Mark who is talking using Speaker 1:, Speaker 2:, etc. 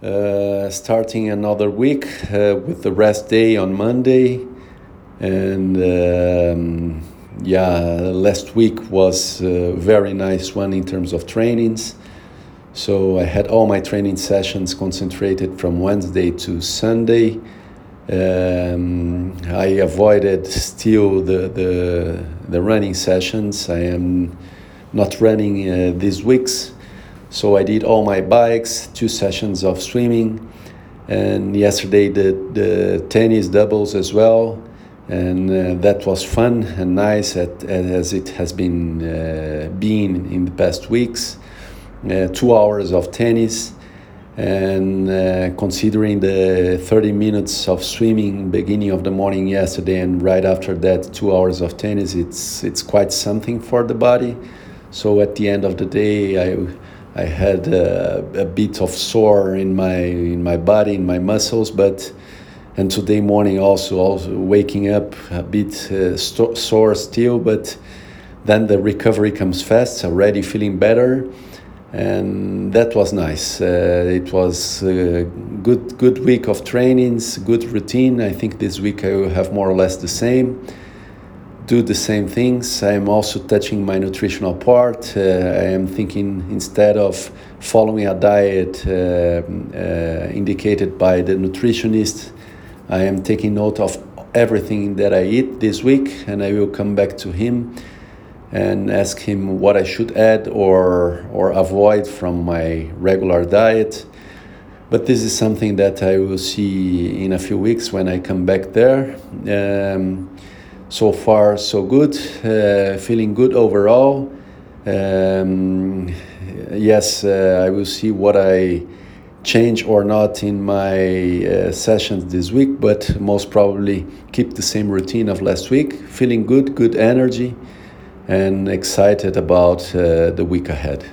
Speaker 1: Uh, starting another week uh, with the rest day on Monday. And um, yeah, last week was a very nice one in terms of trainings. So I had all my training sessions concentrated from Wednesday to Sunday. Um, I avoided still the, the, the running sessions. I am not running uh, these weeks. So I did all my bikes, two sessions of swimming, and yesterday the, the tennis doubles as well. And uh, that was fun and nice at, as it has been uh, been in the past weeks. Uh, two hours of tennis, and uh, considering the 30 minutes of swimming beginning of the morning yesterday and right after that two hours of tennis it's it's quite something for the body so at the end of the day i i had uh, a bit of sore in my in my body in my muscles but and today morning also also waking up a bit uh, sore still but then the recovery comes fast already feeling better and that was nice. Uh, it was a good good week of trainings, good routine. I think this week I will have more or less the same. Do the same things. I am also touching my nutritional part. Uh, I am thinking instead of following a diet uh, uh indicated by the nutritionist, I am taking note of everything that I eat this week, and I will come back to him and ask him what I should add or, or avoid from my regular diet. But this is something that I will see in a few weeks when I come back there. Um, so far, so good. Uh, feeling good overall. Um, yes, uh, I will see what I change or not in my uh, sessions this week, but most probably keep the same routine of last week. Feeling good, good energy and excited about uh, the week ahead.